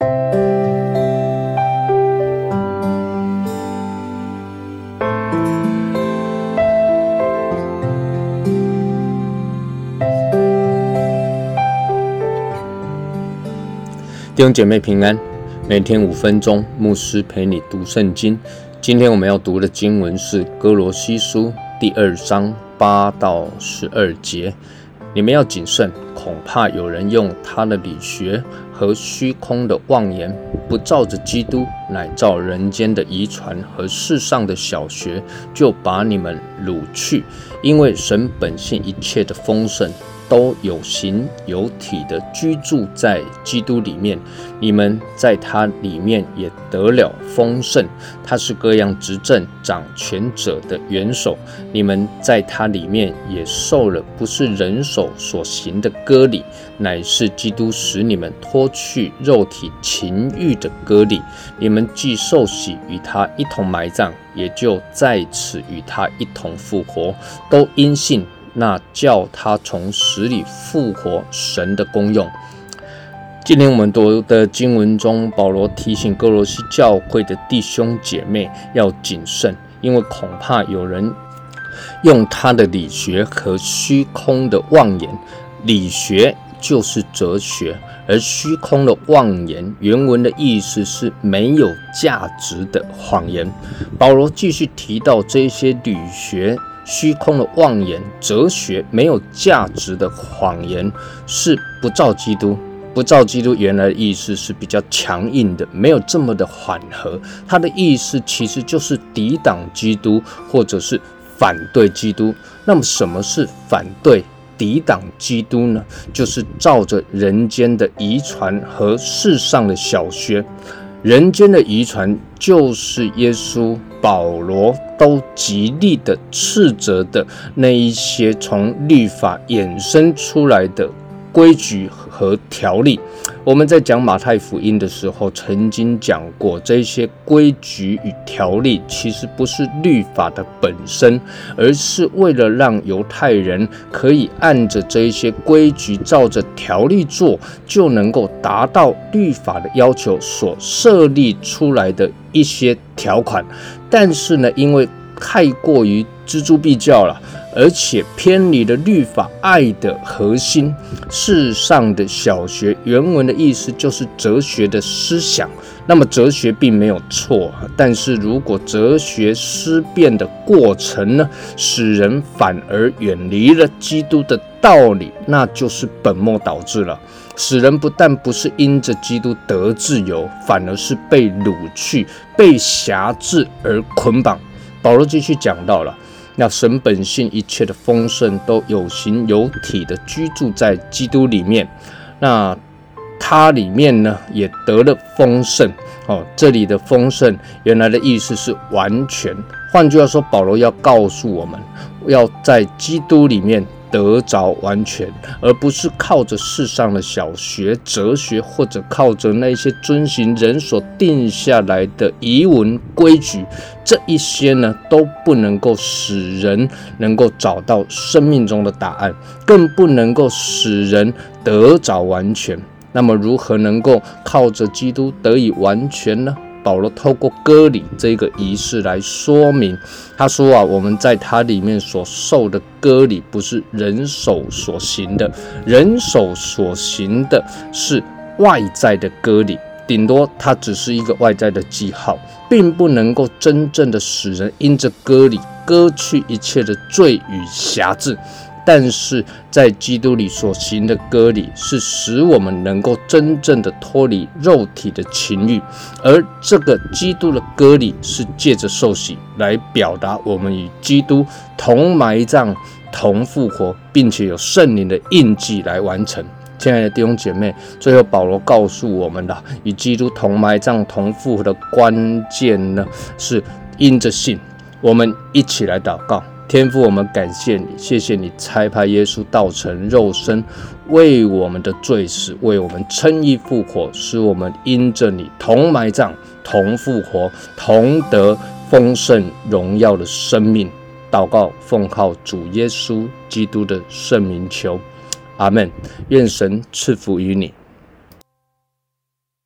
弟兄姐妹平安，每天五分钟，牧师陪你读圣经。今天我们要读的经文是《哥罗西书》第二章八到十二节。你们要谨慎，恐怕有人用他的理学和虚空的妄言，不照着基督，乃照人间的遗传和世上的小学，就把你们掳去。因为神本性一切的丰盛。都有形有体的居住在基督里面，你们在他里面也得了丰盛。他是各样执政掌权者的元首，你们在他里面也受了不是人手所行的割礼，乃是基督使你们脱去肉体情欲的割礼。你们既受洗与他一同埋葬，也就在此与他一同复活，都因信。那叫他从死里复活，神的功用。今天我们读的经文中，保罗提醒哥罗西教会的弟兄姐妹要谨慎，因为恐怕有人用他的理学和虚空的妄言。理学就是哲学，而虚空的妄言，原文的意思是没有价值的谎言。保罗继续提到这些理学。虚空的妄言、哲学没有价值的谎言，是不照基督。不照基督原来的意思是比较强硬的，没有这么的缓和。它的意思其实就是抵挡基督，或者是反对基督。那么什么是反对、抵挡基督呢？就是照着人间的遗传和世上的小学。人间的遗传就是耶稣、保罗都极力的斥责的那一些从律法衍生出来的规矩和条例。我们在讲马太福音的时候，曾经讲过，这些规矩与条例其实不是律法的本身，而是为了让犹太人可以按着这些规矩，照着条例做，就能够达到律法的要求所设立出来的一些条款。但是呢，因为太过于锱铢必较了。而且偏离了律法爱的核心，世上的小学原文的意思就是哲学的思想。那么哲学并没有错，但是如果哲学思辨的过程呢，使人反而远离了基督的道理，那就是本末倒置了。使人不但不是因着基督得自由，反而是被掳去、被辖制而捆绑。保罗继续讲到了。那神本性一切的丰盛都有形有体的居住在基督里面，那它里面呢也得了丰盛哦。这里的丰盛原来的意思是完全，换句话说，保罗要告诉我们，要在基督里面。得着完全，而不是靠着世上的小学哲学，或者靠着那些遵循人所定下来的遗文规矩，这一些呢都不能够使人能够找到生命中的答案，更不能够使人得着完全。那么，如何能够靠着基督得以完全呢？保罗透过割礼这个仪式来说明，他说啊，我们在他里面所受的割礼不是人手所行的，人手所行的是外在的割礼，顶多它只是一个外在的记号，并不能够真正的使人因着割礼割去一切的罪与瑕疵。但是在基督里所行的割礼，是使我们能够真正的脱离肉体的情欲，而这个基督的割礼是借着受洗来表达我们与基督同埋葬、同复活，并且有圣灵的印记来完成。亲爱的弟兄姐妹，最后保罗告诉我们的与基督同埋葬、同复活的关键呢，是因着信。我们一起来祷告。天父，我们感谢你，谢谢你差派耶稣道成肉身，为我们的罪死，为我们称义复活，使我们因着你同埋葬、同复活、同得丰盛荣耀的生命。祷告，奉靠主耶稣基督的圣名求，阿门。愿神赐福于你。